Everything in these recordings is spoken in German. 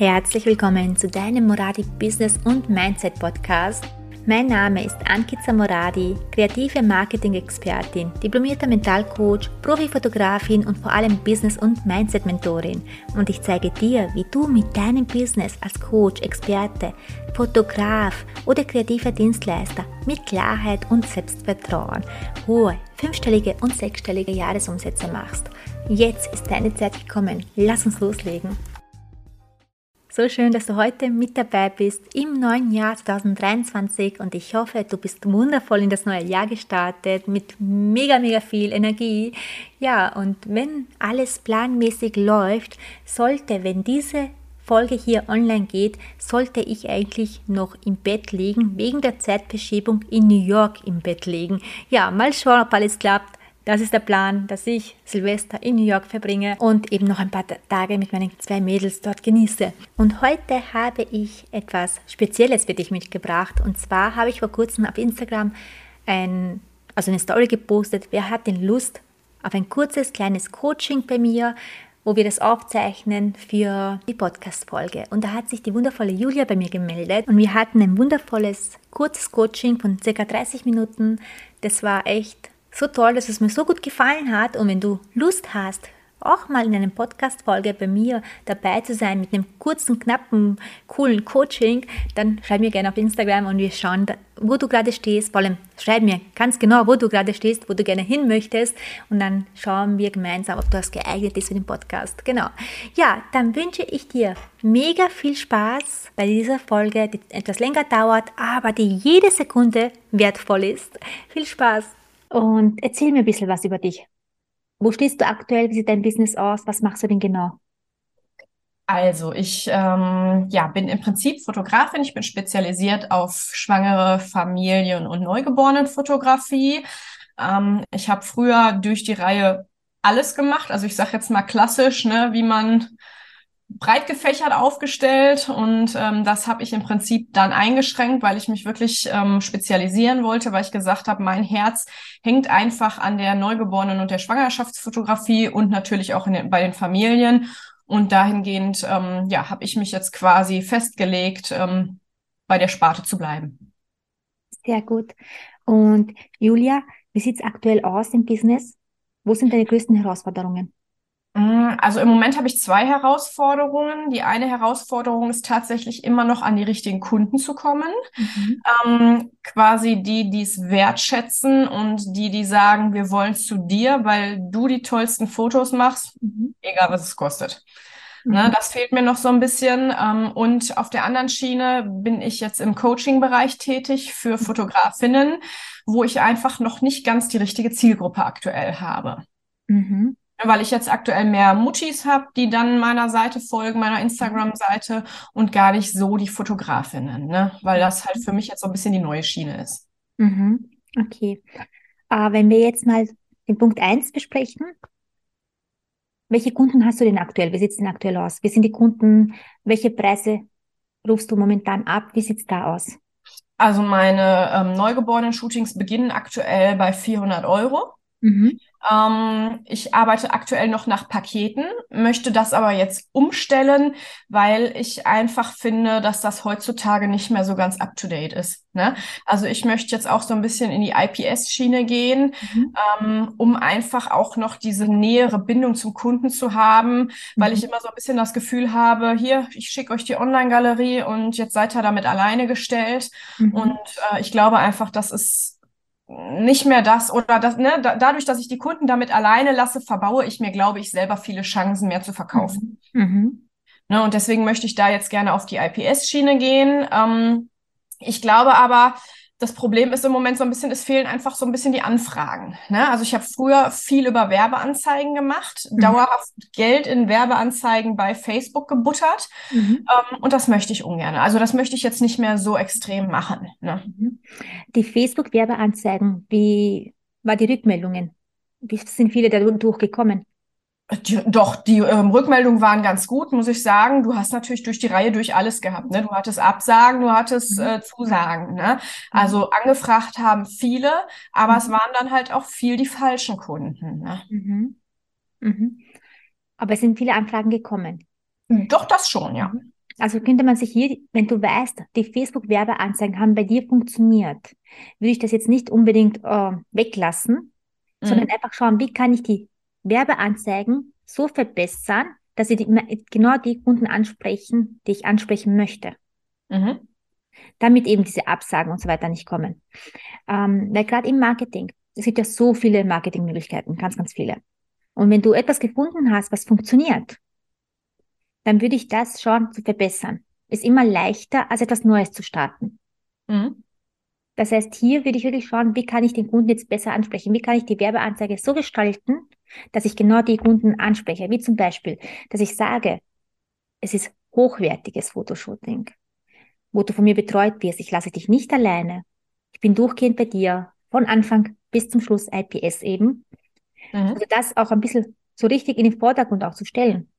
Herzlich willkommen zu deinem Moradi Business und Mindset Podcast. Mein Name ist Ankita Moradi, kreative Marketing-Expertin, diplomierter Mentalcoach, Profifotografin und vor allem Business- und Mindset-Mentorin. Und ich zeige dir, wie du mit deinem Business als Coach, Experte, Fotograf oder kreativer Dienstleister mit Klarheit und Selbstvertrauen hohe fünfstellige und sechsstellige Jahresumsätze machst. Jetzt ist deine Zeit gekommen. Lass uns loslegen. So schön, dass du heute mit dabei bist im neuen Jahr 2023 und ich hoffe, du bist wundervoll in das neue Jahr gestartet mit mega, mega viel Energie. Ja, und wenn alles planmäßig läuft, sollte, wenn diese Folge hier online geht, sollte ich eigentlich noch im Bett liegen, wegen der Zeitverschiebung in New York im Bett liegen. Ja, mal schauen, ob alles klappt. Das ist der Plan, dass ich Silvester in New York verbringe und eben noch ein paar Tage mit meinen zwei Mädels dort genieße. Und heute habe ich etwas Spezielles für dich mitgebracht. Und zwar habe ich vor kurzem auf Instagram ein, also eine Story gepostet. Wer hat denn Lust auf ein kurzes, kleines Coaching bei mir, wo wir das aufzeichnen für die Podcast-Folge. Und da hat sich die wundervolle Julia bei mir gemeldet und wir hatten ein wundervolles, kurzes Coaching von circa 30 Minuten. Das war echt so toll, dass es mir so gut gefallen hat. Und wenn du Lust hast, auch mal in einer Podcast-Folge bei mir dabei zu sein mit einem kurzen, knappen, coolen Coaching, dann schreib mir gerne auf Instagram und wir schauen, wo du gerade stehst. Vor allem schreib mir ganz genau, wo du gerade stehst, wo du gerne hin möchtest und dann schauen wir gemeinsam, ob das geeignet ist für den Podcast. Genau. Ja, dann wünsche ich dir mega viel Spaß bei dieser Folge, die etwas länger dauert, aber die jede Sekunde wertvoll ist. Viel Spaß! Und erzähl mir ein bisschen was über dich. Wo stehst du aktuell? Wie sieht dein Business aus? Was machst du denn genau? Also, ich ähm, ja, bin im Prinzip Fotografin. Ich bin spezialisiert auf schwangere Familien- und Neugeborenenfotografie. Ähm, ich habe früher durch die Reihe alles gemacht. Also ich sage jetzt mal klassisch, ne, wie man breit gefächert aufgestellt und ähm, das habe ich im Prinzip dann eingeschränkt, weil ich mich wirklich ähm, spezialisieren wollte, weil ich gesagt habe, mein Herz hängt einfach an der Neugeborenen und der Schwangerschaftsfotografie und natürlich auch den, bei den Familien. Und dahingehend, ähm, ja, habe ich mich jetzt quasi festgelegt, ähm, bei der Sparte zu bleiben. Sehr gut. Und Julia, wie sieht's aktuell aus im Business? Wo sind deine größten Herausforderungen? Mm, also im Moment habe ich zwei Herausforderungen. Die eine Herausforderung ist tatsächlich immer noch an die richtigen Kunden zu kommen. Mhm. Ähm, quasi die, die es wertschätzen und die, die sagen, wir wollen zu dir, weil du die tollsten Fotos machst, mhm. egal was es kostet. Mhm. Ne, das fehlt mir noch so ein bisschen. Ähm, und auf der anderen Schiene bin ich jetzt im Coaching-Bereich tätig für mhm. Fotografinnen, wo ich einfach noch nicht ganz die richtige Zielgruppe aktuell habe. Mhm weil ich jetzt aktuell mehr Muttis habe, die dann meiner Seite folgen, meiner Instagram-Seite und gar nicht so die Fotografinnen, ne? weil das halt für mich jetzt so ein bisschen die neue Schiene ist. Mhm. Okay. Äh, wenn wir jetzt mal den Punkt 1 besprechen, welche Kunden hast du denn aktuell? Wie sieht es denn aktuell aus? Wie sind die Kunden? Welche Preise rufst du momentan ab? Wie sieht es da aus? Also meine ähm, Neugeborenen-Shootings beginnen aktuell bei 400 Euro. Mhm. Ähm, ich arbeite aktuell noch nach Paketen, möchte das aber jetzt umstellen, weil ich einfach finde, dass das heutzutage nicht mehr so ganz up-to-date ist. Ne? Also ich möchte jetzt auch so ein bisschen in die IPS-Schiene gehen, mhm. ähm, um einfach auch noch diese nähere Bindung zum Kunden zu haben, mhm. weil ich immer so ein bisschen das Gefühl habe, hier, ich schicke euch die Online-Galerie und jetzt seid ihr damit alleine gestellt. Mhm. Und äh, ich glaube einfach, das ist nicht mehr das oder das, ne, da, dadurch, dass ich die Kunden damit alleine lasse, verbaue ich mir, glaube ich, selber viele Chancen mehr zu verkaufen. Mhm. mhm. Ne, und deswegen möchte ich da jetzt gerne auf die IPS-Schiene gehen. Ähm, ich glaube aber, das Problem ist im Moment so ein bisschen, es fehlen einfach so ein bisschen die Anfragen. Ne? Also ich habe früher viel über Werbeanzeigen gemacht, mhm. dauerhaft Geld in Werbeanzeigen bei Facebook gebuttert mhm. ähm, und das möchte ich ungern. Also das möchte ich jetzt nicht mehr so extrem machen. Ne? Mhm. Die Facebook-Werbeanzeigen, wie war die Rückmeldungen? Wie sind viele dadurch gekommen? Die, doch, die ähm, Rückmeldungen waren ganz gut, muss ich sagen. Du hast natürlich durch die Reihe durch alles gehabt. Ne? Du hattest Absagen, du hattest mhm. äh, Zusagen. Ne? Also mhm. angefragt haben viele, aber mhm. es waren dann halt auch viel die falschen Kunden. Ne? Mhm. Mhm. Aber es sind viele Anfragen gekommen. Doch, das schon, ja. Mhm. Also könnte man sich hier, wenn du weißt, die Facebook-Werbeanzeigen haben bei dir funktioniert, würde ich das jetzt nicht unbedingt äh, weglassen, sondern einfach schauen, wie kann ich die Werbeanzeigen so verbessern, dass sie die, genau die Kunden ansprechen, die ich ansprechen möchte. Mhm. Damit eben diese Absagen und so weiter nicht kommen. Ähm, weil gerade im Marketing, es gibt ja so viele Marketingmöglichkeiten, ganz, ganz viele. Und wenn du etwas gefunden hast, was funktioniert, dann würde ich das schauen zu verbessern. Ist immer leichter, als etwas Neues zu starten. Mhm. Das heißt, hier würde ich wirklich schauen, wie kann ich den Kunden jetzt besser ansprechen? Wie kann ich die Werbeanzeige so gestalten, dass ich genau die Kunden anspreche? Wie zum Beispiel, dass ich sage, es ist hochwertiges Fotoshooting, wo du von mir betreut wirst. Ich lasse dich nicht alleine. Ich bin durchgehend bei dir, von Anfang bis zum Schluss IPS eben. Mhm. Also das auch ein bisschen so richtig in den Vordergrund auch zu stellen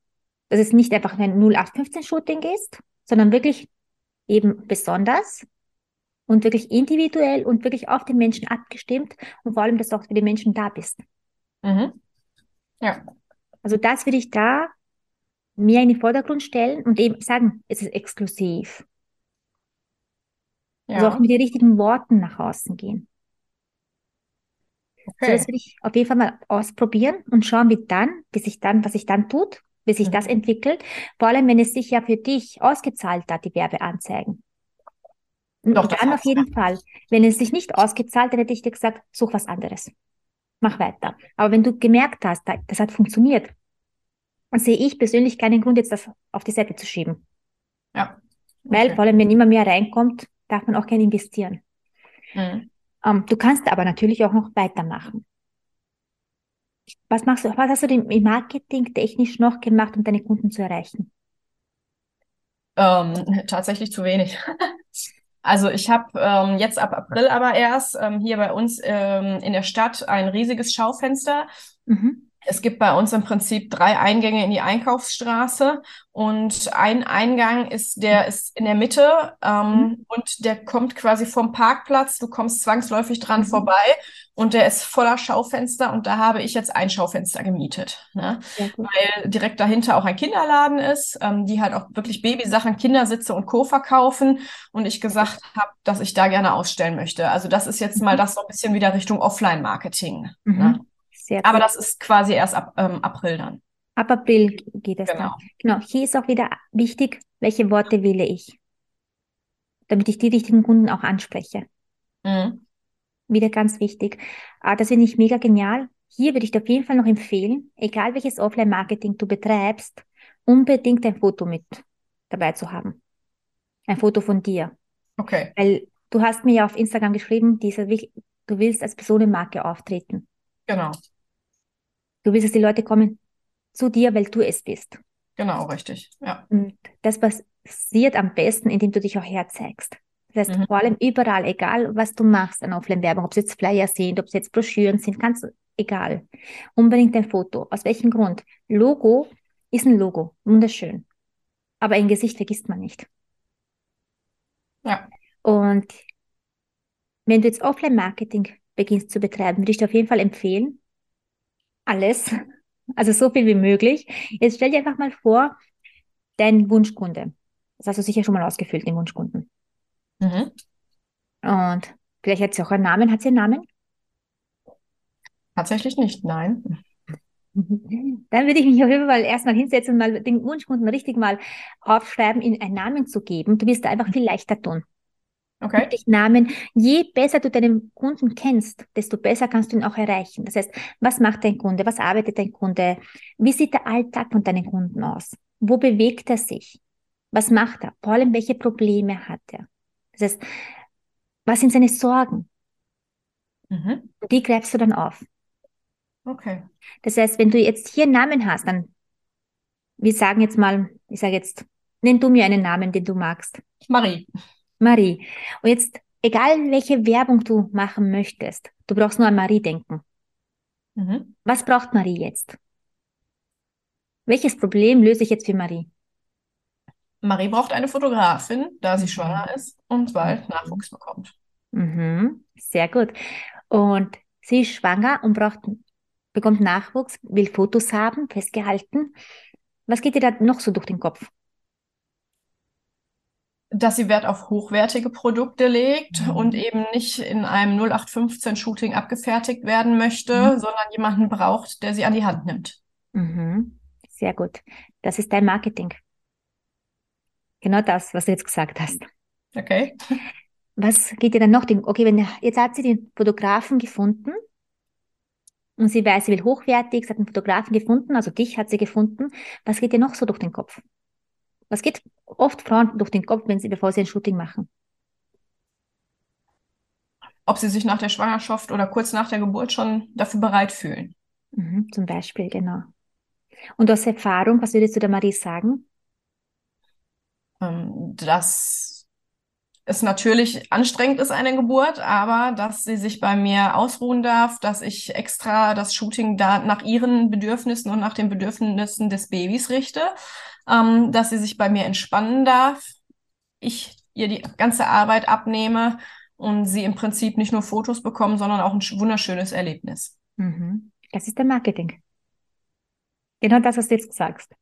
dass es nicht einfach ein 0815-Shooting ist, sondern wirklich eben besonders und wirklich individuell und wirklich auf den Menschen abgestimmt und vor allem, dass du auch für die Menschen da bist. Mhm. Ja. Also das würde ich da mehr in den Vordergrund stellen und eben sagen, es ist exklusiv. Ja. Also auch mit den richtigen Worten nach außen gehen. Okay. So, das würde ich auf jeden Fall mal ausprobieren und schauen, wie dann, wie sich dann, was sich dann tut wie sich das mhm. entwickelt. Vor allem, wenn es sich ja für dich ausgezahlt hat, die Werbeanzeigen. Doch, dann auf jeden Fall. Wenn es sich nicht ausgezahlt, dann hätte ich dir gesagt, such was anderes. Mach weiter. Aber wenn du gemerkt hast, das hat funktioniert, dann sehe ich persönlich keinen Grund, jetzt das auf die Seite zu schieben. Ja. Okay. Weil vor allem, wenn immer mehr reinkommt, darf man auch gerne investieren. Mhm. Um, ähm, du kannst aber natürlich auch noch weitermachen. Was machst du, was hast du denn im Marketing technisch noch gemacht, um deine Kunden zu erreichen? Ähm, tatsächlich zu wenig. Also ich habe ähm, jetzt ab April aber erst ähm, hier bei uns ähm, in der Stadt ein riesiges Schaufenster. Mhm. Es gibt bei uns im Prinzip drei Eingänge in die Einkaufsstraße und ein Eingang ist, der ist in der Mitte ähm, mhm. und der kommt quasi vom Parkplatz. Du kommst zwangsläufig dran mhm. vorbei und der ist voller Schaufenster und da habe ich jetzt ein Schaufenster gemietet, ne? weil direkt dahinter auch ein Kinderladen ist, ähm, die halt auch wirklich Babysachen, Kindersitze und Co. verkaufen und ich gesagt habe, dass ich da gerne ausstellen möchte. Also das ist jetzt mal mhm. das so ein bisschen wieder Richtung Offline-Marketing. Ne? Sehr Aber das ist quasi erst ab ähm, April dann. Ab April geht es genau. dann. Genau. Hier ist auch wieder wichtig, welche Worte wähle ich, damit ich die richtigen Kunden auch anspreche. Mhm. Wieder ganz wichtig. Ah, das finde ich mega genial. Hier würde ich dir auf jeden Fall noch empfehlen, egal welches Offline-Marketing du betreibst, unbedingt ein Foto mit dabei zu haben. Ein Foto von dir. Okay. Weil du hast mir ja auf Instagram geschrieben, diese, du willst als Personenmarke auftreten. Genau. Du willst, dass die Leute kommen zu dir, weil du es bist. Genau, richtig. Ja. Und das passiert am besten, indem du dich auch herzeigst. Das heißt, mhm. vor allem überall, egal was du machst an Offline-Werbung, ob es jetzt Flyer sind, ob es jetzt Broschüren sind, ganz egal. Unbedingt ein Foto. Aus welchem Grund? Logo ist ein Logo. Wunderschön. Aber ein Gesicht vergisst man nicht. Ja. Und wenn du jetzt Offline-Marketing beginnst zu betreiben, würde ich dir auf jeden Fall empfehlen, alles, also so viel wie möglich. Jetzt stell dir einfach mal vor, dein Wunschkunde. Das hast du sicher schon mal ausgefüllt, den Wunschkunden. Mhm. Und vielleicht hat sie auch einen Namen. Hat sie einen Namen? Tatsächlich nicht, nein. Dann würde ich mich auf jeden Fall erstmal hinsetzen und mal den Wunschkunden richtig mal aufschreiben, ihnen einen Namen zu geben. Du wirst da einfach viel leichter tun. Okay. Namen. Je besser du deinen Kunden kennst, desto besser kannst du ihn auch erreichen. Das heißt, was macht dein Kunde? Was arbeitet dein Kunde? Wie sieht der Alltag von deinen Kunden aus? Wo bewegt er sich? Was macht er? Vor allem, welche Probleme hat er? Das heißt, was sind seine Sorgen? Mhm. Die greifst du dann auf. Okay. Das heißt, wenn du jetzt hier einen Namen hast, dann, wir sagen jetzt mal, ich sage jetzt, nenn du mir einen Namen, den du magst. Marie. Marie. Und jetzt, egal welche Werbung du machen möchtest, du brauchst nur an Marie denken. Mhm. Was braucht Marie jetzt? Welches Problem löse ich jetzt für Marie? Marie braucht eine Fotografin, da sie mhm. schwanger ist und bald Nachwuchs bekommt. Mhm. Sehr gut. Und sie ist schwanger und braucht, bekommt Nachwuchs, will Fotos haben, festgehalten. Was geht dir da noch so durch den Kopf? Dass sie Wert auf hochwertige Produkte legt mhm. und eben nicht in einem 0815 Shooting abgefertigt werden möchte, mhm. sondern jemanden braucht, der sie an die Hand nimmt. Mhm. Sehr gut. Das ist dein Marketing. Genau das, was du jetzt gesagt hast. Okay. Was geht dir dann noch? Okay, wenn jetzt hat sie den Fotografen gefunden und sie weiß, sie will hochwertig, sie hat einen Fotografen gefunden, also dich hat sie gefunden. Was geht dir noch so durch den Kopf? Was geht oft Frauen durch den Kopf, wenn sie, bevor sie ein Shooting machen? Ob sie sich nach der Schwangerschaft oder kurz nach der Geburt schon dafür bereit fühlen. Mhm, zum Beispiel, genau. Und aus Erfahrung, was würdest du der Marie sagen? Ähm, dass es natürlich anstrengend ist, eine Geburt, aber dass sie sich bei mir ausruhen darf, dass ich extra das Shooting da nach ihren Bedürfnissen und nach den Bedürfnissen des Babys richte, ähm, dass sie sich bei mir entspannen darf, ich ihr die ganze Arbeit abnehme und sie im Prinzip nicht nur Fotos bekommen, sondern auch ein wunderschönes Erlebnis. Mhm. Das ist der Marketing. Genau das, was du jetzt sagst.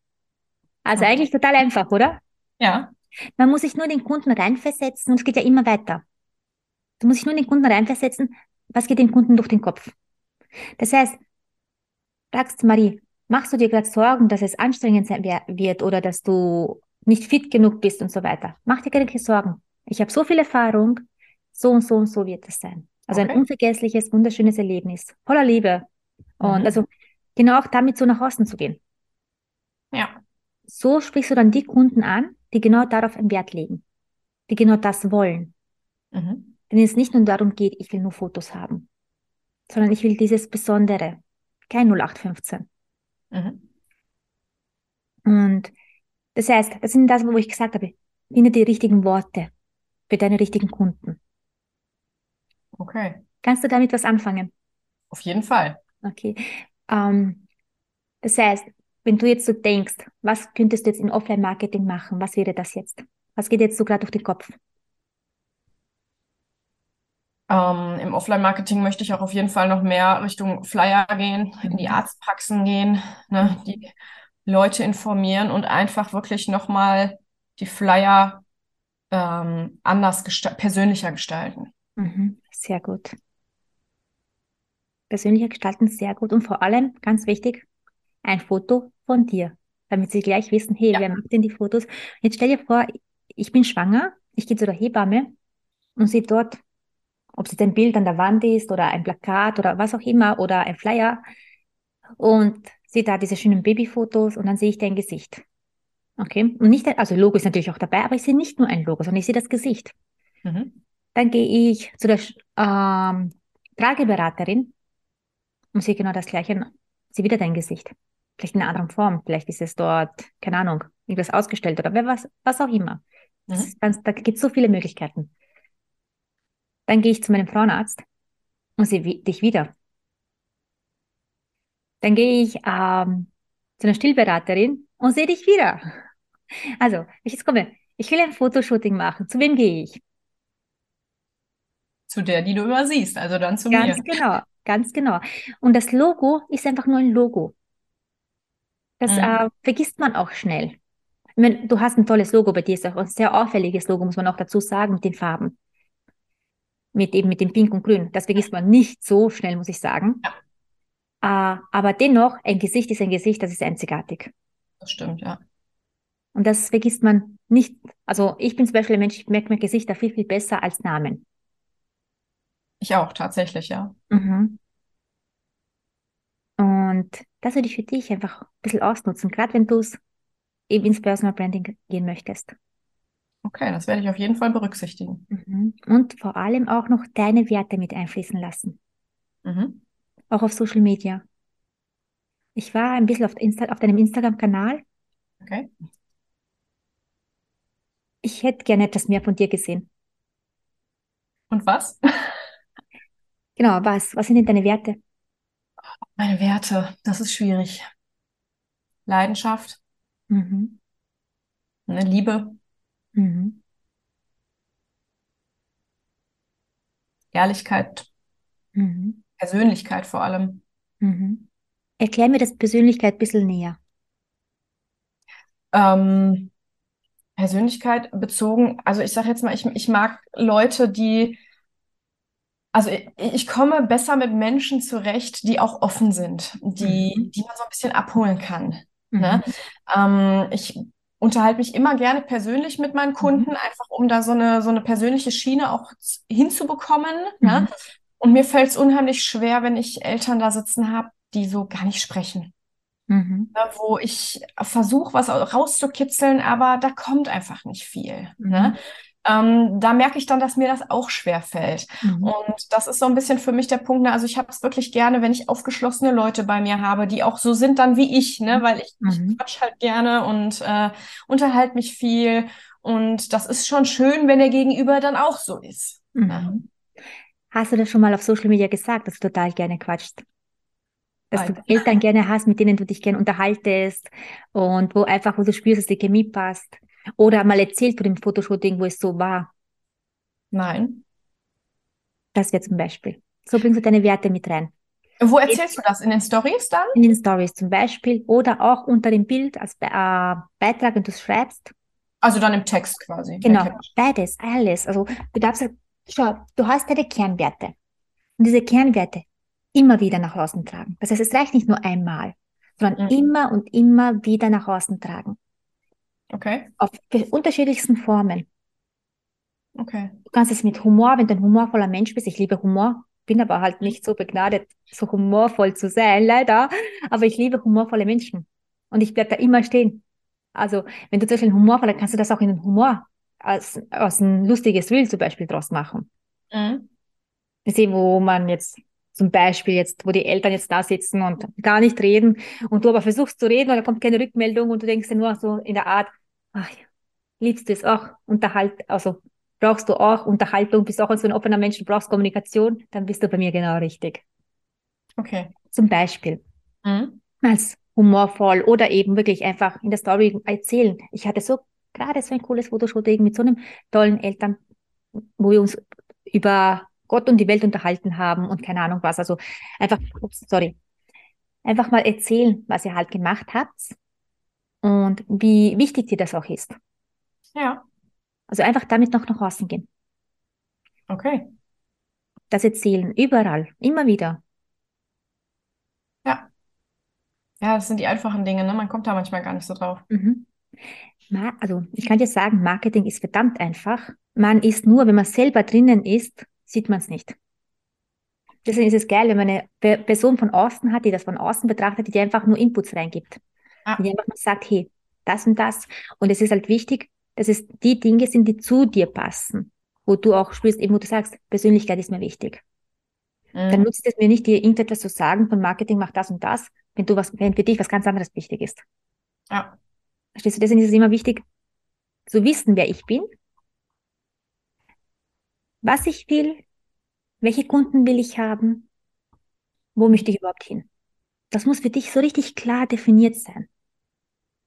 Also okay. eigentlich total einfach, oder? Ja. Man muss sich nur den Kunden reinversetzen und es geht ja immer weiter. Du musst dich nur den Kunden reinversetzen, was geht dem Kunden durch den Kopf. Das heißt, fragst Marie, machst du dir gerade Sorgen, dass es anstrengend sein wird oder dass du nicht fit genug bist und so weiter? Mach dir keine Sorgen. Ich habe so viel Erfahrung, so und so und so wird es sein. Also okay. ein unvergessliches, wunderschönes Erlebnis, voller Liebe. Und mhm. also genau auch damit so nach außen zu gehen. Ja. So sprichst du dann die Kunden an, die genau darauf einen Wert legen, die genau das wollen. Mhm. Wenn es nicht nur darum geht, ich will nur Fotos haben, sondern ich will dieses Besondere, kein 0815. Mhm. Und das heißt, das sind das, wo ich gesagt habe, finde die richtigen Worte für deine richtigen Kunden. Okay. Kannst du damit was anfangen? Auf jeden Fall. Okay. Ähm, das heißt, wenn du jetzt so denkst, was könntest du jetzt in Offline-Marketing machen? Was wäre das jetzt? Was geht jetzt so gerade durch den Kopf? Ähm, Im Offline-Marketing möchte ich auch auf jeden Fall noch mehr Richtung Flyer gehen, in die. Arztpraxen gehen, ne, die Leute informieren und einfach wirklich nochmal die Flyer ähm, anders gesta persönlicher gestalten. Mhm, sehr gut. Persönlicher gestalten, sehr gut. Und vor allem, ganz wichtig, ein Foto von dir, damit sie gleich wissen, hey, ja. wer macht denn die Fotos? Jetzt stell dir vor, ich bin schwanger, ich gehe zu der Hebamme und sehe dort, ob es ein Bild an der Wand ist oder ein Plakat oder was auch immer oder ein Flyer und sehe da diese schönen Babyfotos und dann sehe ich dein Gesicht. Okay? Und nicht, also Logo ist natürlich auch dabei, aber ich sehe nicht nur ein Logo, sondern ich sehe das Gesicht. Mhm. Dann gehe ich zu der ähm, Trageberaterin und sehe genau das Gleiche. Sehe wieder dein Gesicht vielleicht in einer anderen Form, vielleicht ist es dort, keine Ahnung, irgendwas ausgestellt oder wer was, was auch immer. Mhm. Ganz, da gibt es so viele Möglichkeiten. Dann gehe ich zu meinem Frauenarzt und sehe dich wieder. Dann gehe ich ähm, zu einer Stillberaterin und sehe dich wieder. Also, ich jetzt komme, ich will ein Fotoshooting machen. Zu wem gehe ich? Zu der, die du immer siehst, also dann zu ganz mir. Ganz genau, ganz genau. Und das Logo ist einfach nur ein Logo. Das mhm. äh, vergisst man auch schnell. Ich meine, du hast ein tolles Logo bei dir, ist auch ein sehr auffälliges Logo, muss man auch dazu sagen, mit den Farben. Mit eben mit dem Pink und Grün. Das vergisst man nicht so schnell, muss ich sagen. Ja. Äh, aber dennoch, ein Gesicht ist ein Gesicht, das ist einzigartig. Das stimmt, ja. Und das vergisst man nicht. Also ich bin zum Beispiel ein Mensch, ich merke mir Gesichter viel, viel besser als Namen. Ich auch, tatsächlich, ja. Mhm. Und das würde ich für dich einfach ein bisschen ausnutzen, gerade wenn du es eben ins Personal Branding gehen möchtest. Okay, das werde ich auf jeden Fall berücksichtigen. Mhm. Und vor allem auch noch deine Werte mit einfließen lassen. Mhm. Auch auf Social Media. Ich war ein bisschen auf, Insta auf deinem Instagram-Kanal. Okay. Ich hätte gerne etwas mehr von dir gesehen. Und was? Genau, was? Was sind denn deine Werte? Meine Werte, das ist schwierig. Leidenschaft, mhm. eine Liebe, mhm. Ehrlichkeit, mhm. Persönlichkeit vor allem. Mhm. Erklär mir das Persönlichkeit ein bisschen näher. Ähm, Persönlichkeit bezogen, also ich sage jetzt mal, ich, ich mag Leute, die, also ich, ich, komme besser mit Menschen zurecht, die auch offen sind, die, mhm. die man so ein bisschen abholen kann. Ne? Mhm. Ne? Ähm, ich unterhalte mich immer gerne persönlich mit meinen Kunden, mhm. einfach um da so eine, so eine persönliche Schiene auch hinzubekommen. Ne? Mhm. Und mir fällt es unheimlich schwer, wenn ich Eltern da sitzen habe, die so gar nicht sprechen. Mhm. Ne, wo ich versuche, was rauszukitzeln, aber da kommt einfach nicht viel. Mhm. Ne? Ähm, da merke ich dann, dass mir das auch schwer fällt. Mhm. Und das ist so ein bisschen für mich der Punkt. Ne? Also ich habe es wirklich gerne, wenn ich aufgeschlossene Leute bei mir habe, die auch so sind dann wie ich, ne? weil ich, ich mhm. quatsch halt gerne und äh, unterhalte mich viel. Und das ist schon schön, wenn der Gegenüber dann auch so ist. Mhm. Hast du das schon mal auf Social Media gesagt, dass du total gerne quatschst? dass du Eltern gerne hast, mit denen du dich gerne unterhaltest und wo einfach, wo du spürst, dass die Chemie passt. Oder mal erzählt von dem Fotoshooting, wo es so war. Nein. Das wäre zum Beispiel. So bringst du deine Werte mit rein. Wo erzählst du das? In den Stories dann? In den Stories zum Beispiel. Oder auch unter dem Bild als Be äh, Beitrag, wenn du es schreibst. Also dann im Text quasi. Genau, beides, alles. Also du darfst, schau, du hast deine Kernwerte. Und diese Kernwerte, immer wieder nach außen tragen. Das heißt, es reicht nicht nur einmal, sondern mhm. immer und immer wieder nach außen tragen. Okay. Auf unterschiedlichsten Formen. Okay. Du kannst es mit Humor, wenn du ein humorvoller Mensch bist. Ich liebe Humor, bin aber halt nicht so begnadet, so humorvoll zu sein, leider. Aber ich liebe humorvolle Menschen. Und ich bleib da immer stehen. Also, wenn du zum Beispiel humorvoller, kannst du das auch in den Humor als, als ein lustiges Reel zum Beispiel draus machen. Mhm. Ich sehe, wo man jetzt zum Beispiel jetzt, wo die Eltern jetzt da sitzen und gar nicht reden und du aber versuchst zu reden und da kommt keine Rückmeldung und du denkst dir nur so in der Art, ach, liebst du es auch, unterhalt, also brauchst du auch Unterhaltung, bist auch so ein offener Mensch, du brauchst Kommunikation, dann bist du bei mir genau richtig. Okay. Zum Beispiel. Mhm. Als humorvoll oder eben wirklich einfach in der Story erzählen. Ich hatte so gerade so ein cooles Fotoshooting mit so einem tollen Eltern, wo wir uns über Gott und die Welt unterhalten haben und keine Ahnung was. Also einfach, ups, sorry, einfach mal erzählen, was ihr halt gemacht habt und wie wichtig dir das auch ist. Ja. Also einfach damit noch nach außen gehen. Okay. Das erzählen, überall, immer wieder. Ja. Ja, das sind die einfachen Dinge, ne? Man kommt da manchmal gar nicht so drauf. Mhm. Also, ich kann dir sagen, Marketing ist verdammt einfach. Man ist nur, wenn man selber drinnen ist, sieht man es nicht. Deswegen ist es geil, wenn man eine Person von außen hat, die das von außen betrachtet, die einfach nur Inputs reingibt. Ah. Einfach nur sagt, hey, das und das. Und es ist halt wichtig, dass es die Dinge sind, die zu dir passen. Wo du auch spürst, eben wo du sagst, Persönlichkeit ist mir wichtig. Mhm. Dann nutzt es mir nicht, dir irgendetwas zu sagen von Marketing, mach das und das, wenn du was, wenn für dich was ganz anderes wichtig ist. Ja. Verstehst du? Deswegen ist es immer wichtig, zu wissen, wer ich bin was ich will, welche Kunden will ich haben, wo möchte ich überhaupt hin. Das muss für dich so richtig klar definiert sein.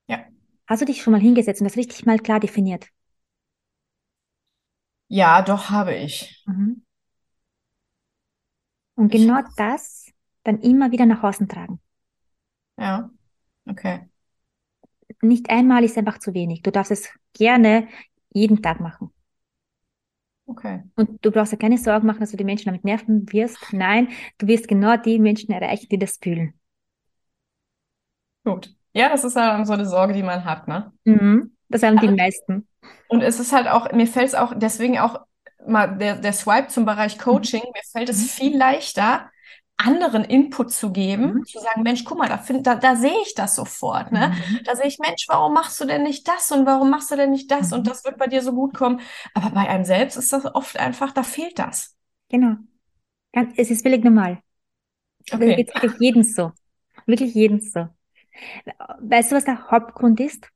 Ja. Hast du dich schon mal hingesetzt und das richtig mal klar definiert? Ja, doch habe ich. Mhm. Und genau ich... das dann immer wieder nach außen tragen. Ja, okay. Nicht einmal ist einfach zu wenig. Du darfst es gerne jeden Tag machen. Okay. Und du brauchst ja keine Sorgen machen, dass du die Menschen damit nerven wirst. Nein, du wirst genau die Menschen erreichen, die das fühlen. Gut. Ja, das ist ja so eine Sorge, die man hat, ne? Mhm. Das haben die also, meisten. Und es ist halt auch, mir fällt es auch, deswegen auch mal der, der Swipe zum Bereich Coaching, mir fällt es mhm. viel leichter, anderen Input zu geben, mhm. zu sagen, Mensch, guck mal, da, find, da, da sehe ich das sofort. Ne? Mhm. Da sehe ich, Mensch, warum machst du denn nicht das und warum machst du denn nicht das mhm. und das wird bei dir so gut kommen. Aber bei einem selbst ist das oft einfach, da fehlt das. Genau. Es ist völlig normal. Okay. Das geht wirklich jeden so. Wirklich jeden so. Weißt du, was der Hauptgrund ist?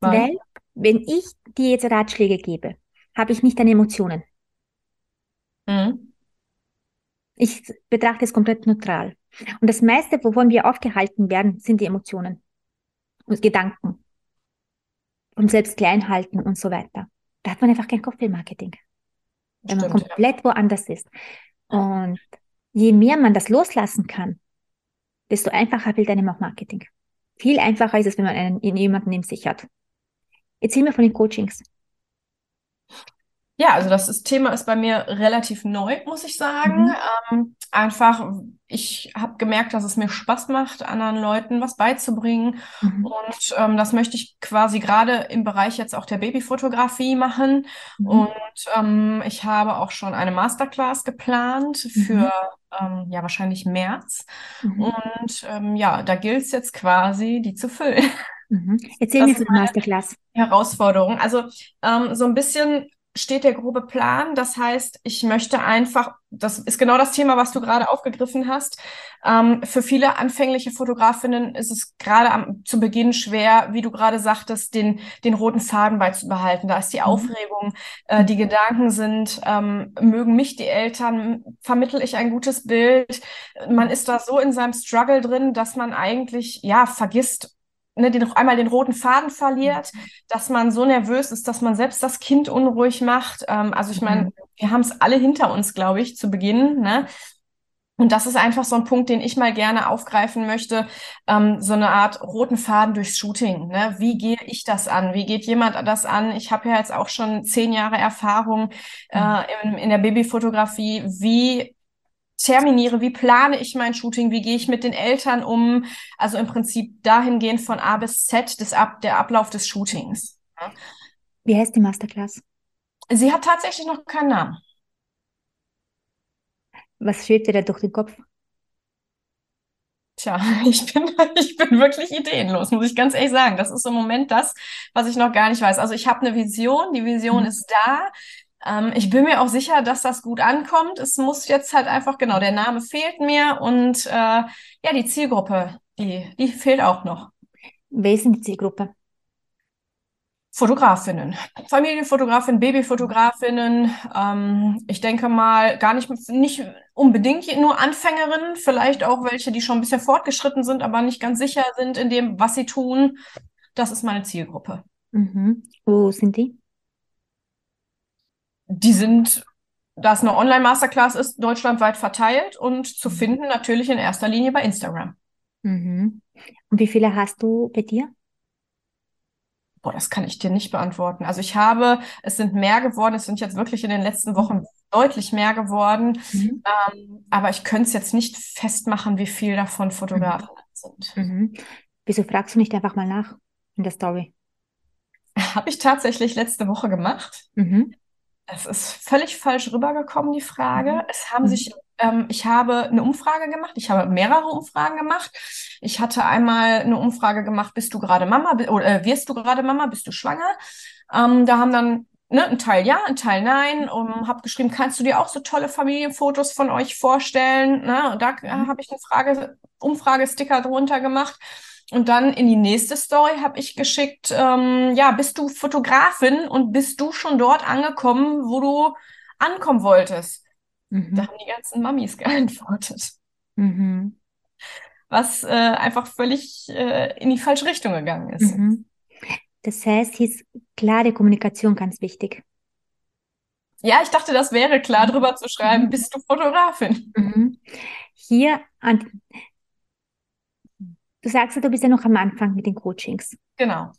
Wann? Weil, wenn ich dir jetzt Ratschläge gebe, habe ich nicht deine Emotionen. Mhm. Ich betrachte es komplett neutral. Und das meiste, wovon wir aufgehalten werden, sind die Emotionen und Gedanken. Und selbst klein halten und so weiter. Da hat man einfach kein Kopfbildmarketing. Wenn man komplett ja. woanders ist. Und je mehr man das loslassen kann, desto einfacher wird einem auch Marketing. Viel einfacher ist es, wenn man einen, jemanden neben sich hat. Erzähl mir von den Coachings. Ja, also das ist, Thema ist bei mir relativ neu, muss ich sagen. Mhm. Ähm, einfach, ich habe gemerkt, dass es mir Spaß macht, anderen Leuten was beizubringen. Mhm. Und ähm, das möchte ich quasi gerade im Bereich jetzt auch der Babyfotografie machen. Mhm. Und ähm, ich habe auch schon eine Masterclass geplant mhm. für ähm, ja wahrscheinlich März. Mhm. Und ähm, ja, da gilt es jetzt quasi, die zu füllen. Mhm. Erzähl mir von der Masterclass. Herausforderung. Also ähm, so ein bisschen steht der grobe Plan. Das heißt, ich möchte einfach, das ist genau das Thema, was du gerade aufgegriffen hast. Ähm, für viele anfängliche Fotografinnen ist es gerade am, zu Beginn schwer, wie du gerade sagtest, den, den roten Faden beizubehalten. Da ist die mhm. Aufregung, äh, die Gedanken sind, ähm, mögen mich die Eltern, vermittel ich ein gutes Bild. Man ist da so in seinem Struggle drin, dass man eigentlich, ja, vergisst, ne, den, einmal den roten Faden verliert, mhm. dass man so nervös ist, dass man selbst das Kind unruhig macht. Ähm, also ich meine, mhm. wir haben es alle hinter uns, glaube ich, zu Beginn. Ne? Und das ist einfach so ein Punkt, den ich mal gerne aufgreifen möchte, ähm, so eine Art roten Faden durchs Shooting. Ne? Wie gehe ich das an? Wie geht jemand das an? Ich habe ja jetzt auch schon zehn Jahre Erfahrung äh, mhm. in, in der Babyfotografie. Wie terminiere, wie plane ich mein Shooting, wie gehe ich mit den Eltern um, also im Prinzip dahingehend von A bis Z des Ab der Ablauf des Shootings. Wie heißt die Masterclass? Sie hat tatsächlich noch keinen Namen. Was schwebt dir da durch den Kopf? Tja, ich bin, ich bin wirklich ideenlos, muss ich ganz ehrlich sagen. Das ist im Moment das, was ich noch gar nicht weiß. Also ich habe eine Vision, die Vision mhm. ist da. Ähm, ich bin mir auch sicher, dass das gut ankommt. Es muss jetzt halt einfach, genau, der Name fehlt mir und äh, ja, die Zielgruppe, die, die fehlt auch noch. Wer ist denn die Zielgruppe? Fotografinnen, Familienfotografinnen, Babyfotografinnen. Ähm, ich denke mal, gar nicht, nicht unbedingt nur Anfängerinnen, vielleicht auch welche, die schon ein bisschen fortgeschritten sind, aber nicht ganz sicher sind in dem, was sie tun. Das ist meine Zielgruppe. Mhm. Wo sind die? Die sind, da es eine Online-Masterclass ist, deutschlandweit verteilt und zu mhm. finden natürlich in erster Linie bei Instagram. Mhm. Und wie viele hast du bei dir? Boah, das kann ich dir nicht beantworten. Also ich habe, es sind mehr geworden, es sind jetzt wirklich in den letzten Wochen deutlich mehr geworden. Mhm. Ähm, aber ich könnte es jetzt nicht festmachen, wie viel davon Fotografen mhm. sind. Mhm. Wieso fragst du nicht einfach mal nach in der Story? Habe ich tatsächlich letzte Woche gemacht. Mhm. Es ist völlig falsch rübergekommen, die Frage. Mhm. Es haben mhm. sich, ähm, ich habe eine Umfrage gemacht, ich habe mehrere Umfragen gemacht. Ich hatte einmal eine Umfrage gemacht, bist du gerade Mama, oder äh, wirst du gerade Mama, bist du schwanger? Ähm, da haben dann ne, ein Teil ja, ein Teil nein. Und habe geschrieben, kannst du dir auch so tolle Familienfotos von euch vorstellen? Ne? Und da mhm. habe ich eine Frage, Umfragesticker drunter gemacht. Und dann in die nächste Story habe ich geschickt, ähm, ja, bist du Fotografin und bist du schon dort angekommen, wo du ankommen wolltest? Mhm. Da haben die ganzen Mamis geantwortet. Mhm. Was äh, einfach völlig äh, in die falsche Richtung gegangen ist. Mhm. Das heißt, hier ist klare Kommunikation ganz wichtig. Ja, ich dachte, das wäre klar, mhm. drüber zu schreiben, mhm. bist du Fotografin? Mhm. Hier an, Du sagst, du bist ja noch am Anfang mit den Coachings. Genau.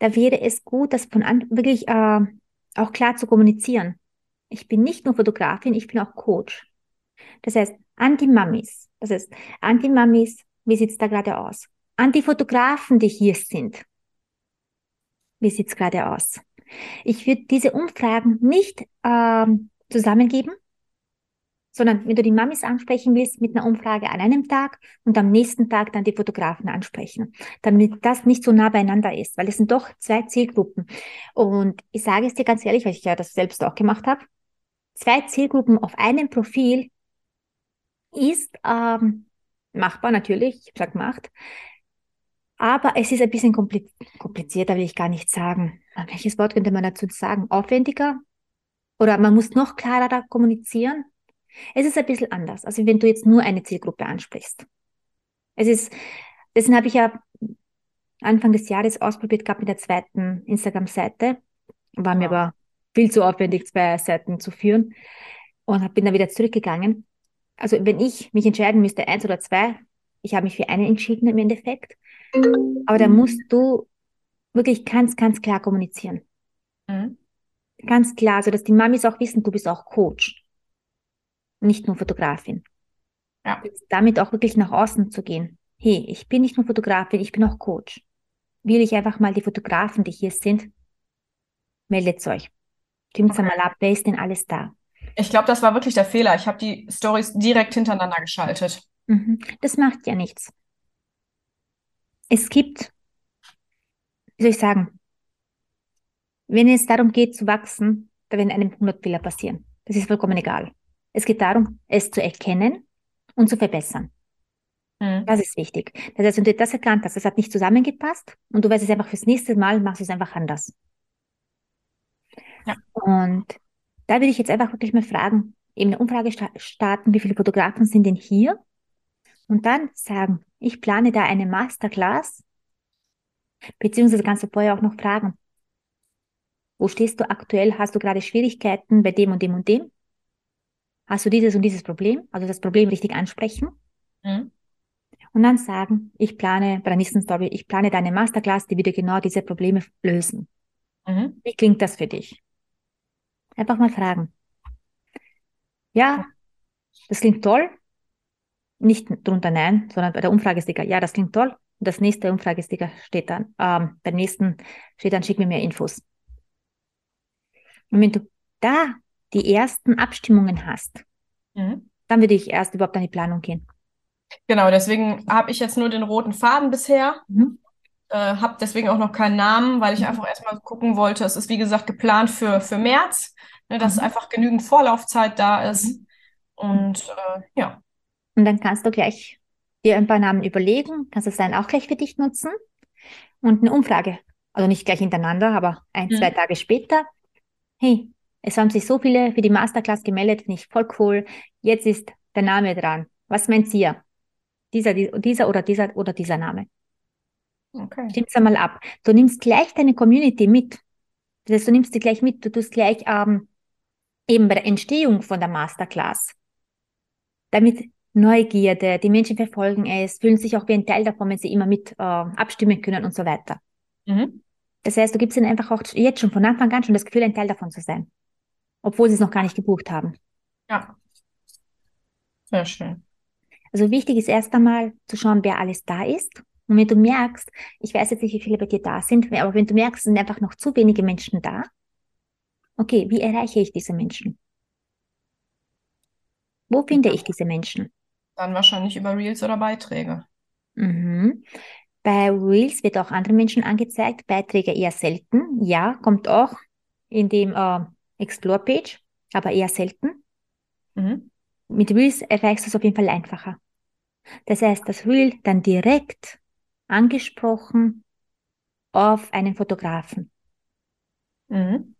Da wäre es gut, das von an wirklich äh, auch klar zu kommunizieren. Ich bin nicht nur Fotografin, ich bin auch Coach. Das heißt, an die Mamis. Das heißt, an die Mamis, wie sieht's da gerade aus? An die Fotografen, die hier sind. Wie sieht's gerade aus? Ich würde diese Umfragen nicht ähm, zusammengeben, sondern wenn du die Mamis ansprechen willst mit einer Umfrage an einem Tag und am nächsten Tag dann die Fotografen ansprechen, damit das nicht so nah beieinander ist, weil es sind doch zwei Zielgruppen. Und ich sage es dir ganz ehrlich, weil ich ja das selbst auch gemacht habe, zwei Zielgruppen auf einem Profil ist ähm, machbar natürlich, ich sag macht, aber es ist ein bisschen komplizierter, will ich gar nicht sagen. Welches Wort könnte man dazu sagen? Aufwendiger? Oder man muss noch klarer kommunizieren? Es ist ein bisschen anders, also wenn du jetzt nur eine Zielgruppe ansprichst. Es ist, dessen habe ich ja Anfang des Jahres ausprobiert gehabt mit der zweiten Instagram-Seite. War mir aber viel zu aufwendig, zwei Seiten zu führen und bin dann wieder zurückgegangen. Also wenn ich mich entscheiden müsste, eins oder zwei, ich habe mich für eine entschieden im Endeffekt. Aber da musst du wirklich ganz, ganz klar kommunizieren. Mhm. Ganz klar, so dass die Mamis auch wissen, du bist auch Coach. Nicht nur Fotografin. Ja. Damit auch wirklich nach außen zu gehen. Hey, ich bin nicht nur Fotografin, ich bin auch Coach. Will ich einfach mal die Fotografen, die hier sind, meldet euch. Stimmt okay. mal ab, wer ist denn alles da? Ich glaube, das war wirklich der Fehler. Ich habe die Stories direkt hintereinander geschaltet. Mhm. Das macht ja nichts. Es gibt, wie soll ich sagen, wenn es darum geht zu wachsen, da werden einem 100 Fehler passieren. Das ist vollkommen egal. Es geht darum, es zu erkennen und zu verbessern. Mhm. Das ist wichtig. Das heißt, wenn du das erkannt hast, das hat nicht zusammengepasst und du weißt es einfach fürs nächste Mal, machst du es einfach anders. Ja. Und da würde ich jetzt einfach wirklich mal fragen, eben eine Umfrage starten, wie viele Fotografen sind denn hier? Und dann sagen, ich plane da eine Masterclass, beziehungsweise kannst du vorher auch noch fragen, wo stehst du aktuell? Hast du gerade Schwierigkeiten bei dem und dem und dem? Hast du dieses und dieses Problem? Also das Problem richtig ansprechen. Mhm. Und dann sagen, ich plane bei der nächsten Story, ich plane deine Masterclass, die wieder genau diese Probleme lösen. Mhm. Wie klingt das für dich? Einfach mal fragen. Ja, das klingt toll. Nicht drunter nein, sondern bei der Umfragesticker, ja, das klingt toll. Und das nächste Umfragesticker steht dann, ähm, beim nächsten steht dann, schick mir mehr Infos. Und wenn du da die ersten Abstimmungen hast, mhm. dann würde ich erst überhaupt an die Planung gehen. Genau, deswegen habe ich jetzt nur den roten Faden bisher. Mhm. Äh, habe deswegen auch noch keinen Namen, weil ich mhm. einfach erstmal gucken wollte. Es ist wie gesagt geplant für, für März ne, dass mhm. einfach genügend Vorlaufzeit da ist. Mhm. Und äh, ja. Und dann kannst du gleich dir ein paar Namen überlegen, kannst es dann auch gleich für dich nutzen und eine Umfrage, also nicht gleich hintereinander, aber ein, mhm. zwei Tage später. Hey, es haben sich so viele für die Masterclass gemeldet, finde ich voll cool. Jetzt ist der Name dran. Was meint ihr? Dieser, dieser oder dieser oder dieser Name. Okay. Stimm's einmal ab. Du nimmst gleich deine Community mit. Das heißt, du nimmst die gleich mit, du tust gleich ähm, eben bei der Entstehung von der Masterclass. Damit Neugierde, die Menschen verfolgen es, fühlen sich auch wie ein Teil davon, wenn sie immer mit äh, abstimmen können und so weiter. Mhm. Das heißt, du gibst ihnen einfach auch jetzt schon von Anfang an schon das Gefühl, ein Teil davon zu sein, obwohl sie es noch gar nicht gebucht haben. Ja. Sehr schön. Also wichtig ist erst einmal zu schauen, wer alles da ist. Und wenn du merkst, ich weiß jetzt nicht, wie viele bei dir da sind, aber wenn du merkst, es sind einfach noch zu wenige Menschen da, okay, wie erreiche ich diese Menschen? Wo finde ich diese Menschen? Dann wahrscheinlich über Reels oder Beiträge. Mhm. Bei Reels wird auch andere Menschen angezeigt, Beiträge eher selten. Ja, kommt auch in dem äh, Explore-Page, aber eher selten. Mhm. Mit Reels erreichst du es auf jeden Fall einfacher. Das heißt, das Reel dann direkt angesprochen auf einen Fotografen. Mhm.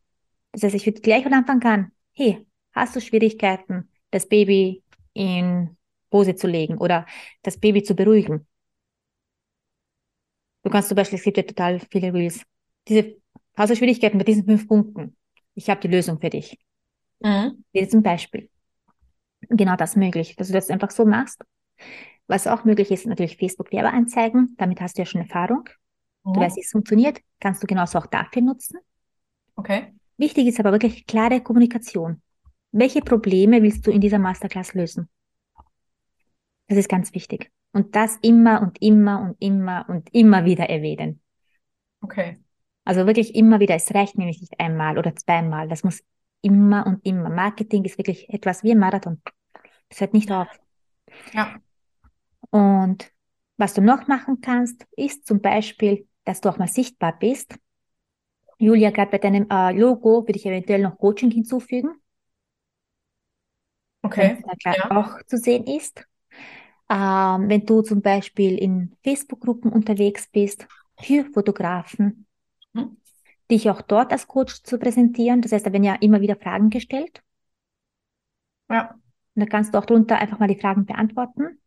Das heißt, ich würde gleich von Anfang an, hey, hast du Schwierigkeiten, das Baby in Hose zu legen oder das Baby zu beruhigen? Du kannst zum Beispiel, es gibt ja total viele Reels. Diese, hast du Schwierigkeiten mit diesen fünf Punkten? Ich habe die Lösung für dich. Mhm. Hier zum Beispiel. Genau das möglich, dass du das einfach so machst. Was auch möglich ist, natürlich Facebook-Werbeanzeigen. Damit hast du ja schon Erfahrung. Mhm. Du weißt, wie es funktioniert. Kannst du genauso auch dafür nutzen. Okay. Wichtig ist aber wirklich klare Kommunikation. Welche Probleme willst du in dieser Masterclass lösen? Das ist ganz wichtig. Und das immer und immer und immer und immer wieder erwähnen. Okay. Also wirklich immer wieder. Es reicht nämlich nicht einmal oder zweimal. Das muss immer und immer. Marketing ist wirklich etwas wie ein Marathon. Das hört nicht auf. Ja. Und was du noch machen kannst, ist zum Beispiel, dass du auch mal sichtbar bist. Julia, gerade bei deinem äh, Logo würde ich eventuell noch Coaching hinzufügen. Okay. Wenn da ja. auch zu sehen ist. Ähm, wenn du zum Beispiel in Facebook-Gruppen unterwegs bist für Fotografen. Dich auch dort als Coach zu präsentieren. Das heißt, da werden ja immer wieder Fragen gestellt. Ja. Und da kannst du auch drunter einfach mal die Fragen beantworten.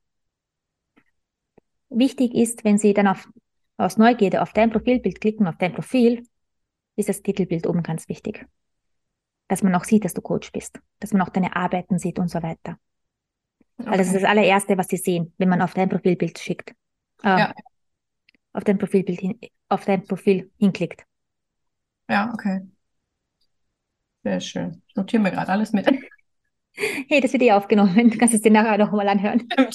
Wichtig ist, wenn sie dann auf, aus Neugierde auf dein Profilbild klicken, auf dein Profil, ist das Titelbild oben ganz wichtig. Dass man auch sieht, dass du Coach bist, dass man auch deine Arbeiten sieht und so weiter. Okay. Weil das ist das allererste, was sie sehen, wenn man auf dein Profilbild schickt. Äh, ja. auf dein Profilbild hin, auf dein Profil hinklickt. Ja, okay. Sehr schön. Ich notiere mir gerade alles mit. Hey, das wird eh aufgenommen. Du kannst es dir nachher noch mal anhören.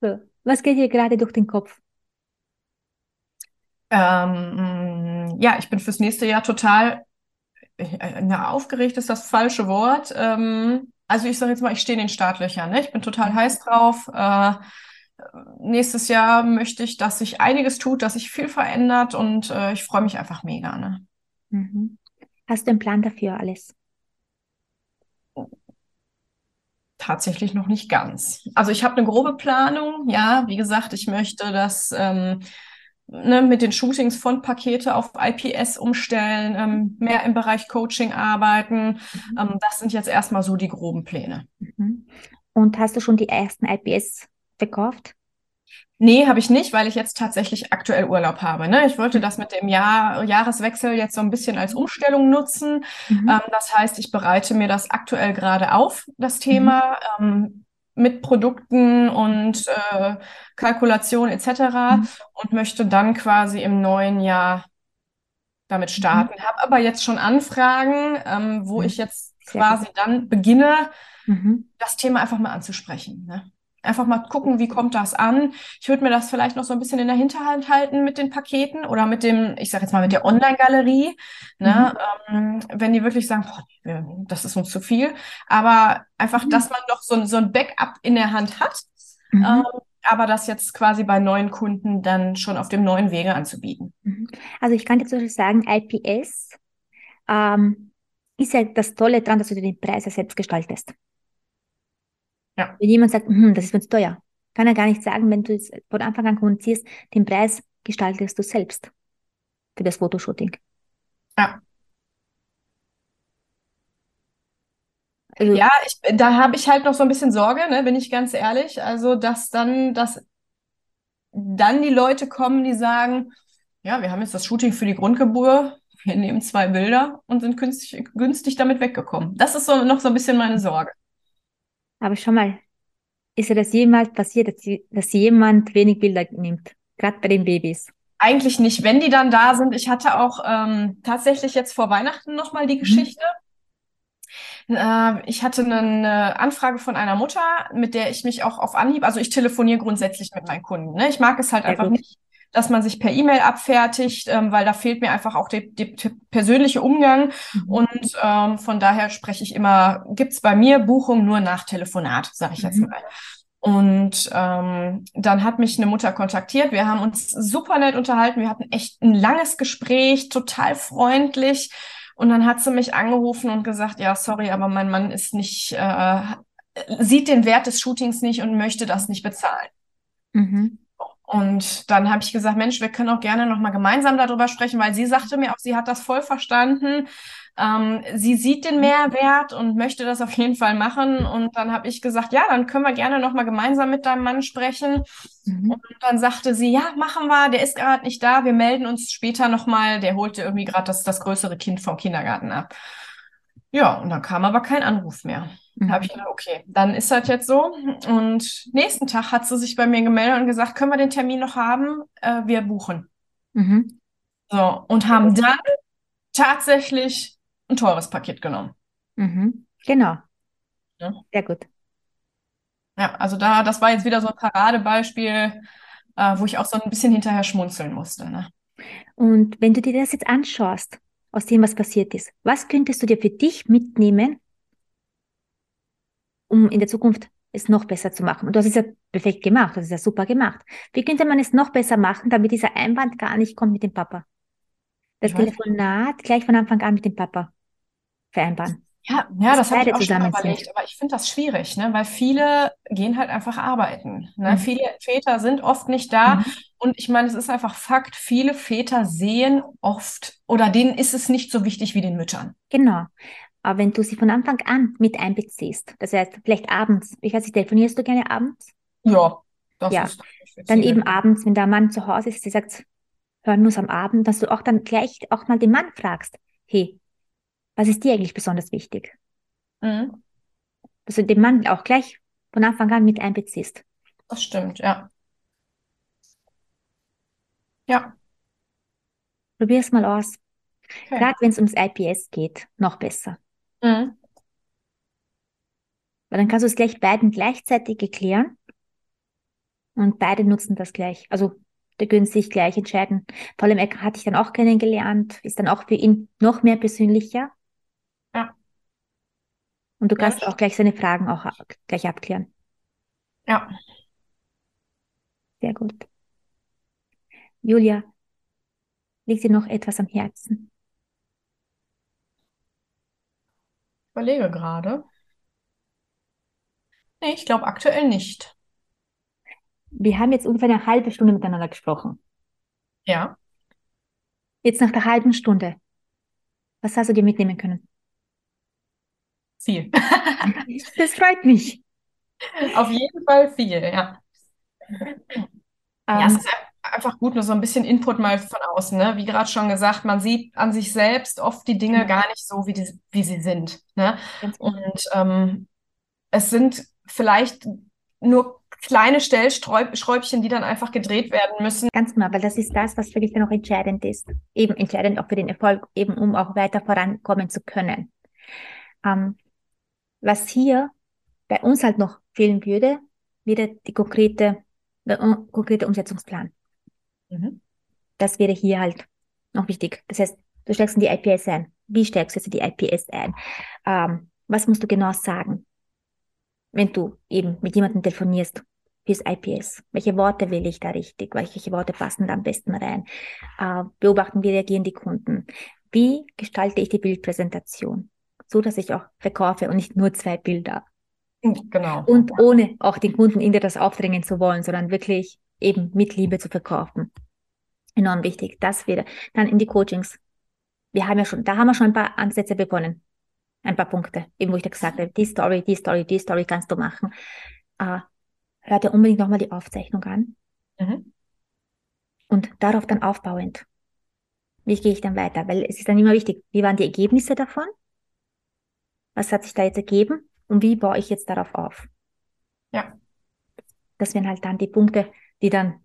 so, was geht dir gerade durch den Kopf? Ähm, ja, ich bin fürs nächste Jahr total, äh, na, aufgeregt ist das falsche Wort. Ähm, also ich sage jetzt mal, ich stehe in den Startlöchern. Ne? Ich bin total heiß drauf. Äh, nächstes Jahr möchte ich, dass sich einiges tut, dass sich viel verändert und äh, ich freue mich einfach mega. Ne? Mhm. Hast du einen Plan dafür alles? Tatsächlich noch nicht ganz. Also ich habe eine grobe Planung. Ja, wie gesagt, ich möchte, dass ähm, ne, mit den Shootings von Pakete auf IPS umstellen, ähm, mehr im Bereich Coaching arbeiten. Mhm. Ähm, das sind jetzt erstmal so die groben Pläne. Mhm. Und hast du schon die ersten IPS verkauft? Nee, habe ich nicht, weil ich jetzt tatsächlich aktuell Urlaub habe. Ne? Ich wollte das mit dem Jahr, Jahreswechsel jetzt so ein bisschen als Umstellung nutzen. Mhm. Ähm, das heißt, ich bereite mir das aktuell gerade auf, das Thema. Mhm. Ähm, mit Produkten und äh, Kalkulation etc. Mhm. und möchte dann quasi im neuen Jahr damit mhm. starten. Habe aber jetzt schon Anfragen, ähm, wo mhm. ich jetzt quasi dann beginne, mhm. das Thema einfach mal anzusprechen. Ne? Einfach mal gucken, wie kommt das an. Ich würde mir das vielleicht noch so ein bisschen in der Hinterhand halten mit den Paketen oder mit dem, ich sage jetzt mal mit der Online-Galerie, ne? Mhm. Ähm, wenn die wirklich sagen, boah, das ist uns zu viel. Aber einfach, mhm. dass man doch so, so ein Backup in der Hand hat. Mhm. Ähm, aber das jetzt quasi bei neuen Kunden dann schon auf dem neuen Wege anzubieten. Mhm. Also ich kann zum Beispiel sagen, IPS ähm, ist ja das Tolle daran, dass du den Preis ja selbst gestaltest. Ja. Wenn jemand sagt, hm, das ist mir zu teuer, kann er gar nicht sagen, wenn du es von Anfang an kommunizierst, den Preis gestaltest du selbst für das Fotoshooting. Ja. Also, ja, ich, da habe ich halt noch so ein bisschen Sorge, ne, bin ich ganz ehrlich. Also, dass dann, dass dann die Leute kommen, die sagen, ja, wir haben jetzt das Shooting für die Grundgeburt, wir nehmen zwei Bilder und sind günstig, günstig damit weggekommen. Das ist so noch so ein bisschen meine Sorge. Aber schau mal, ist ja das jemals passiert, dass, dass jemand wenig Bilder nimmt, gerade bei den Babys? Eigentlich nicht, wenn die dann da sind. Ich hatte auch ähm, tatsächlich jetzt vor Weihnachten nochmal die mhm. Geschichte. Mhm. ich hatte eine Anfrage von einer Mutter, mit der ich mich auch auf Anhieb, also ich telefoniere grundsätzlich mit meinen Kunden. Ne? Ich mag es halt Sehr einfach gut. nicht, dass man sich per E-Mail abfertigt, ähm, weil da fehlt mir einfach auch der, der persönliche Umgang. Mhm. Und ähm, von daher spreche ich immer, gibt's bei mir Buchung nur nach Telefonat, sage ich mhm. jetzt mal. Und ähm, dann hat mich eine Mutter kontaktiert. Wir haben uns super nett unterhalten. Wir hatten echt ein langes Gespräch, total freundlich. Und dann hat sie mich angerufen und gesagt, ja, sorry, aber mein Mann ist nicht, äh, sieht den Wert des Shootings nicht und möchte das nicht bezahlen. Mhm. Und dann habe ich gesagt, Mensch, wir können auch gerne nochmal gemeinsam darüber sprechen, weil sie sagte mir auch, sie hat das voll verstanden. Ähm, sie sieht den Mehrwert und möchte das auf jeden Fall machen. Und dann habe ich gesagt, ja, dann können wir gerne nochmal gemeinsam mit deinem Mann sprechen. Mhm. Und dann sagte sie, ja, machen wir, der ist gerade nicht da, wir melden uns später nochmal. Der holte irgendwie gerade das, das größere Kind vom Kindergarten ab. Ja, und dann kam aber kein Anruf mehr. Mhm. habe ich gedacht, okay, dann ist das jetzt so. Und nächsten Tag hat sie sich bei mir gemeldet und gesagt, können wir den Termin noch haben? Äh, wir buchen. Mhm. So, und haben dann tatsächlich ein teures Paket genommen. Mhm. Genau. Ja. Sehr gut. Ja, also da, das war jetzt wieder so ein Paradebeispiel, äh, wo ich auch so ein bisschen hinterher schmunzeln musste. Ne? Und wenn du dir das jetzt anschaust, aus dem, was passiert ist, was könntest du dir für dich mitnehmen, um in der Zukunft es noch besser zu machen. Und du hast es ja perfekt gemacht, das ist ja super gemacht. Wie könnte man es noch besser machen, damit dieser Einwand gar nicht kommt mit dem Papa? Das Telefonat gleich von Anfang an mit dem Papa vereinbaren. Ja, ja, das, das habe ich auch schon überlegt, aber ich finde das schwierig, ne? weil viele gehen halt einfach arbeiten. Ne? Mhm. Viele Väter sind oft nicht da mhm. und ich meine, es ist einfach Fakt, viele Väter sehen oft oder denen ist es nicht so wichtig wie den Müttern. Genau. Aber wenn du sie von Anfang an mit einbeziehst, das heißt, vielleicht abends, ich weiß nicht, telefonierst du gerne abends? Ja, das ja. ist Dann eben abends, wenn der Mann zu Hause ist, der sagt, hören muss am Abend, dass du auch dann gleich auch mal den Mann fragst, hey, was ist dir eigentlich besonders wichtig? Mhm. Dass du den Mann auch gleich von Anfang an mit einbeziehst. Das stimmt, ja. Ja. Probier es mal aus. Okay. Gerade wenn es ums IPS geht, noch besser. Mhm. Weil dann kannst du es gleich beiden gleichzeitig erklären und beide nutzen das gleich. Also der können sich gleich entscheiden. Vor allem, er hat dich dann auch kennengelernt, ist dann auch für ihn noch mehr persönlicher. Und du kannst ja, auch gleich seine Fragen auch gleich abklären. Ja. Sehr gut. Julia, liegt dir noch etwas am Herzen? Ich überlege gerade. Nee, ich glaube aktuell nicht. Wir haben jetzt ungefähr eine halbe Stunde miteinander gesprochen. Ja. Jetzt nach der halben Stunde. Was hast du dir mitnehmen können? Viel. das freut mich. Auf jeden Fall viel, ja. ja, es ähm. ist einfach gut, nur so ein bisschen Input mal von außen. Ne? Wie gerade schon gesagt, man sieht an sich selbst oft die Dinge ja. gar nicht so, wie, die, wie sie sind. Ne? Genau. Und ähm, es sind vielleicht nur kleine Stellschräubchen, die dann einfach gedreht werden müssen. Ganz genau, weil das ist das, was wirklich dann auch entscheidend ist. Eben entscheidend auch für den Erfolg, eben um auch weiter vorankommen zu können. Ähm, was hier bei uns halt noch fehlen würde, wäre die konkrete, der konkrete Umsetzungsplan. Mhm. Das wäre hier halt noch wichtig. Das heißt, du steigst in die IPS ein. Wie steigst du die IPS ein? Ähm, was musst du genau sagen, wenn du eben mit jemandem telefonierst fürs IPS? Welche Worte wähle ich da richtig? Welche Worte passen da am besten rein? Äh, beobachten, wie reagieren die Kunden? Wie gestalte ich die Bildpräsentation? So, dass ich auch verkaufe und nicht nur zwei Bilder. Genau. Und ohne auch den Kunden in dir das aufdrängen zu wollen, sondern wirklich eben mit Liebe zu verkaufen. Enorm wichtig. Das wäre dann in die Coachings. Wir haben ja schon, da haben wir schon ein paar Ansätze begonnen. Ein paar Punkte, eben wo ich dir gesagt habe, die Story, die Story, die Story kannst du machen. Äh, hör dir unbedingt nochmal die Aufzeichnung an. Mhm. Und darauf dann aufbauend. Wie gehe ich dann weiter? Weil es ist dann immer wichtig, wie waren die Ergebnisse davon? Was hat sich da jetzt ergeben? Und wie baue ich jetzt darauf auf? Ja. Das wären halt dann die Punkte, die dann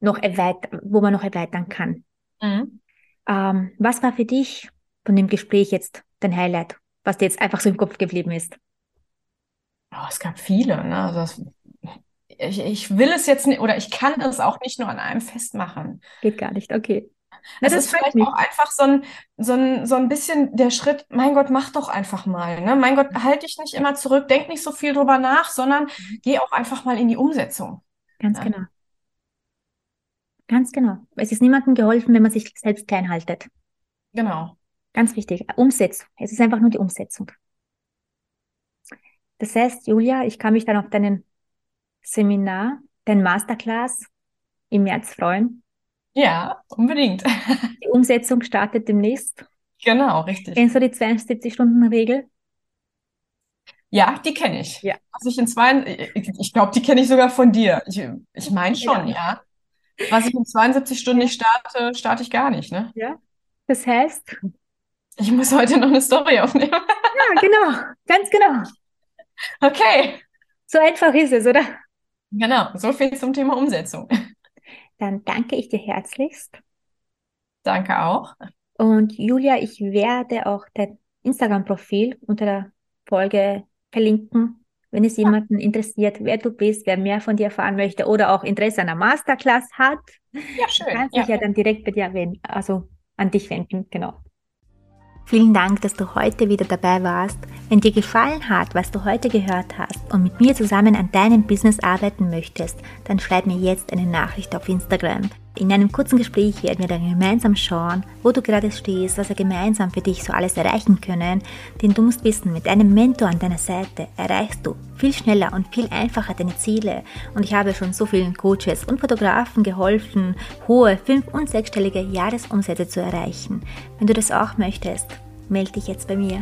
noch erweitern, wo man noch erweitern kann. Mhm. Ähm, was war für dich von dem Gespräch jetzt dein Highlight, was dir jetzt einfach so im Kopf geblieben ist? Oh, es gab viele. Ne? Also das, ich, ich will es jetzt nicht, oder ich kann es auch nicht nur an einem festmachen. Geht gar nicht, okay. Es ist vielleicht auch einfach so ein, so, ein, so ein bisschen der Schritt, mein Gott, mach doch einfach mal. Ne? Mein Gott, halt dich nicht immer zurück, denk nicht so viel drüber nach, sondern mhm. geh auch einfach mal in die Umsetzung. Ganz ja. genau. Ganz genau. Es ist niemandem geholfen, wenn man sich selbst klein haltet. Genau. Ganz wichtig. Umsetzung. Es ist einfach nur die Umsetzung. Das heißt, Julia, ich kann mich dann auf deinen Seminar, dein Masterclass im März freuen. Ja, unbedingt. Die Umsetzung startet demnächst. Genau, richtig. Kennst du die 72-Stunden-Regel? Ja, die kenne ich. Ja. Was ich in zwei, ich, ich glaube, die kenne ich sogar von dir. Ich, ich meine schon, ja. ja. Was ich in 72 Stunden nicht starte, starte ich gar nicht, ne? Ja. Das heißt? Ich muss heute noch eine Story aufnehmen. Ja, genau. Ganz genau. Okay. So einfach ist es, oder? Genau. So viel zum Thema Umsetzung. Dann danke ich dir herzlichst. Danke auch. Und Julia, ich werde auch dein Instagram-Profil unter der Folge verlinken wenn es jemanden interessiert, wer du bist, wer mehr von dir erfahren möchte oder auch Interesse an einer Masterclass hat, ja, schön. kann sich ja, ja dann direkt bei dir wenden, also an dich wenden, genau. Vielen Dank, dass du heute wieder dabei warst. Wenn dir gefallen hat, was du heute gehört hast und mit mir zusammen an deinem Business arbeiten möchtest, dann schreib mir jetzt eine Nachricht auf Instagram. In einem kurzen Gespräch werden wir dann gemeinsam schauen, wo du gerade stehst, was wir gemeinsam für dich so alles erreichen können. Denn du musst wissen, mit einem Mentor an deiner Seite erreichst du viel schneller und viel einfacher deine Ziele. Und ich habe schon so vielen Coaches und Fotografen geholfen, hohe fünf- und sechsstellige Jahresumsätze zu erreichen. Wenn du das auch möchtest, melde dich jetzt bei mir.